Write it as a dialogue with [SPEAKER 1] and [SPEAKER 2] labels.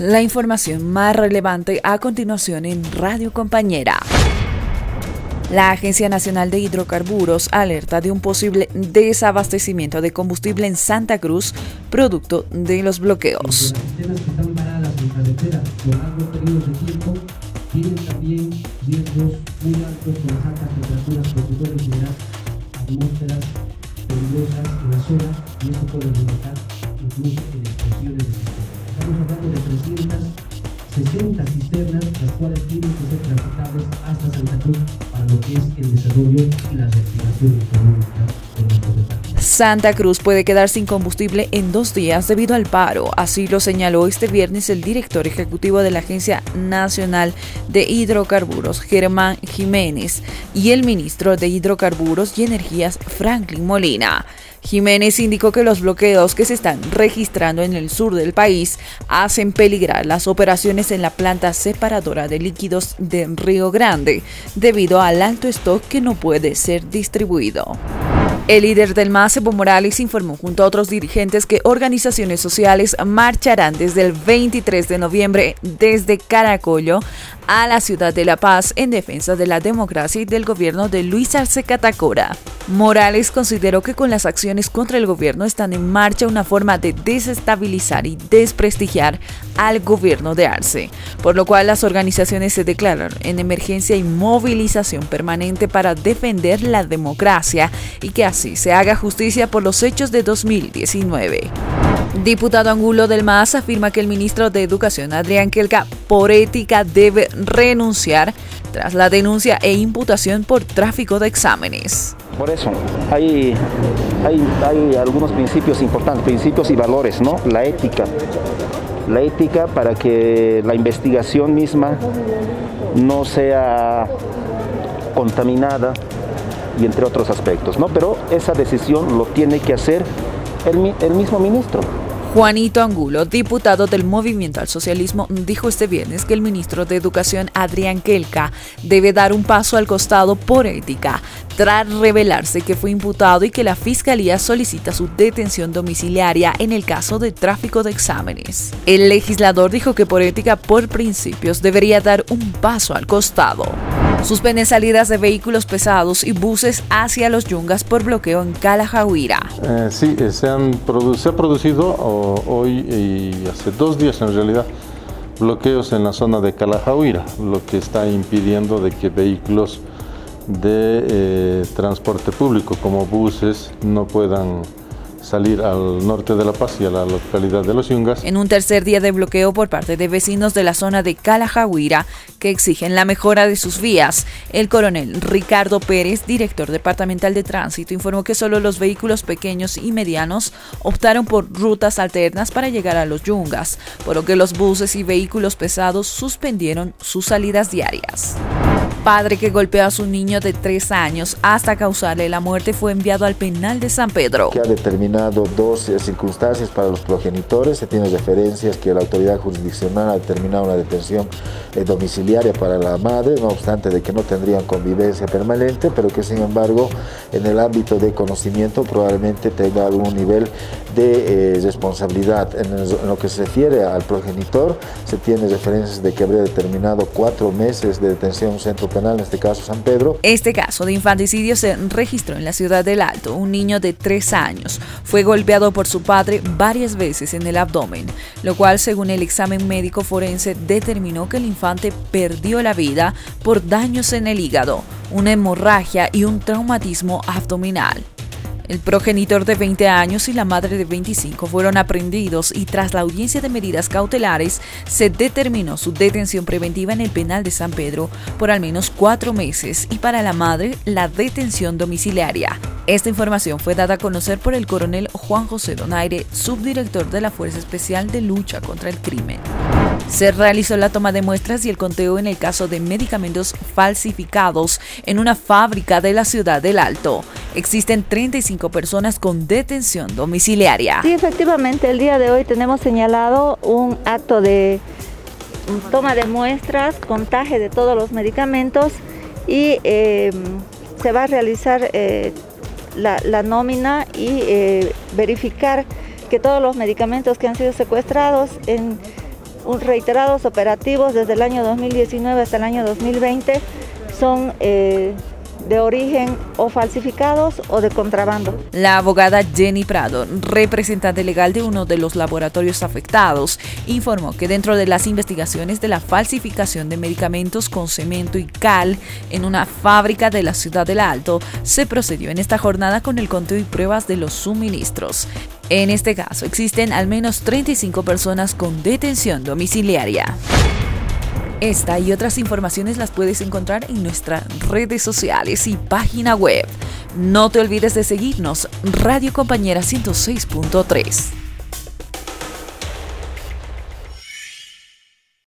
[SPEAKER 1] La información más relevante a continuación en Radio Compañera. La Agencia Nacional de Hidrocarburos alerta de un posible desabastecimiento de combustible en Santa Cruz, producto de los bloqueos. Estamos hablando de 360 cisternas, las cuales tienen que ser transitables hasta Santa Cruz para lo que es el desarrollo y la reactivación económica. Santa Cruz puede quedar sin combustible en dos días debido al paro, así lo señaló este viernes el director ejecutivo de la Agencia Nacional de Hidrocarburos, Germán Jiménez, y el ministro de Hidrocarburos y Energías, Franklin Molina. Jiménez indicó que los bloqueos que se están registrando en el sur del país hacen peligrar las operaciones en la planta separadora de líquidos de Río Grande debido al alto stock que no puede ser distribuido. El líder del MAS, Evo Morales, informó junto a otros dirigentes que organizaciones sociales marcharán desde el 23 de noviembre desde Caracollo a la ciudad de La Paz en defensa de la democracia y del gobierno de Luis Arce Catacora. Morales consideró que con las acciones contra el gobierno están en marcha una forma de desestabilizar y desprestigiar al gobierno de Arce, por lo cual las organizaciones se declararon en emergencia y movilización permanente para defender la democracia y que así se haga justicia por los hechos de 2019. Diputado Angulo del MAS afirma que el ministro de Educación, Adrián Kelka, por ética debe renunciar tras la denuncia e imputación por tráfico de exámenes.
[SPEAKER 2] Por eso, hay, hay, algunos principios importantes, principios y valores, ¿no? La ética. La ética para que la investigación misma no sea contaminada y entre otros aspectos, ¿no? Pero esa decisión lo tiene que hacer el, mismo ministro.
[SPEAKER 1] Juanito Angulo, diputado del Movimiento al Socialismo, dijo este viernes que el ministro de Educación, Adrián Kelka, debe dar un paso al costado por ética, tras revelarse que fue imputado y que la Fiscalía solicita su detención domiciliaria en el caso de tráfico de exámenes. El legislador dijo que por ética, por principios, debería dar un paso al costado. Suspenden salidas de vehículos pesados y buses hacia los yungas por bloqueo en Calajahuira.
[SPEAKER 3] Eh, sí, eh, se, han se ha producido hoy y hace dos días en realidad bloqueos en la zona de Calajahuira, lo que está impidiendo de que vehículos de eh, transporte público como buses no puedan salir al norte de La Paz y a la localidad de Los Yungas.
[SPEAKER 1] En un tercer día de bloqueo por parte de vecinos de la zona de Calajahuira que exigen la mejora de sus vías, el coronel Ricardo Pérez, director departamental de tránsito, informó que solo los vehículos pequeños y medianos optaron por rutas alternas para llegar a Los Yungas, por lo que los buses y vehículos pesados suspendieron sus salidas diarias. Padre que golpeó a su niño de tres años hasta causarle la muerte fue enviado al penal de San Pedro.
[SPEAKER 4] Que ha determinado dos eh, circunstancias para los progenitores. Se tiene referencias que la autoridad jurisdiccional ha determinado una detención eh, domiciliaria para la madre, no obstante de que no tendrían convivencia permanente, pero que sin embargo en el ámbito de conocimiento probablemente tenga algún nivel de eh, responsabilidad. En, en lo que se refiere al progenitor, se tiene referencias de que habría determinado cuatro meses de detención en un centro penal, en este caso San Pedro.
[SPEAKER 1] Este caso de infanticidio se registró en la ciudad del Alto. Un niño de tres años fue golpeado por su padre varias veces en el abdomen, lo cual según el examen médico forense determinó que el infante perdió la vida por daños en el hígado, una hemorragia y un traumatismo abdominal. El progenitor de 20 años y la madre de 25 fueron aprendidos y tras la audiencia de medidas cautelares se determinó su detención preventiva en el penal de San Pedro por al menos cuatro meses y para la madre la detención domiciliaria. Esta información fue dada a conocer por el coronel Juan José Donaire, subdirector de la Fuerza Especial de Lucha contra el Crimen. Se realizó la toma de muestras y el conteo en el caso de medicamentos falsificados en una fábrica de la ciudad del Alto. Existen 35 personas con detención domiciliaria.
[SPEAKER 5] Sí, efectivamente, el día de hoy tenemos señalado un acto de toma de muestras, contaje de todos los medicamentos y em, se va a realizar eh, la, nómina y eh, verificar que todos los medicamentos que han sido secuestrados en reiterados operativos desde el año 2019 hasta el año 2020 son eh, de origen o falsificados o de contrabando.
[SPEAKER 1] La abogada Jenny Prado, representante legal de uno de los laboratorios afectados, informó que dentro de las investigaciones de la falsificación de medicamentos con cemento y cal en una fábrica de la ciudad del Alto, se procedió en esta jornada con el conteo y pruebas de los suministros. En este caso existen al menos 35 personas con detención domiciliaria. Esta y otras informaciones las puedes encontrar en nuestras redes sociales y página web. No te olvides de seguirnos, Radio Compañera 106.3.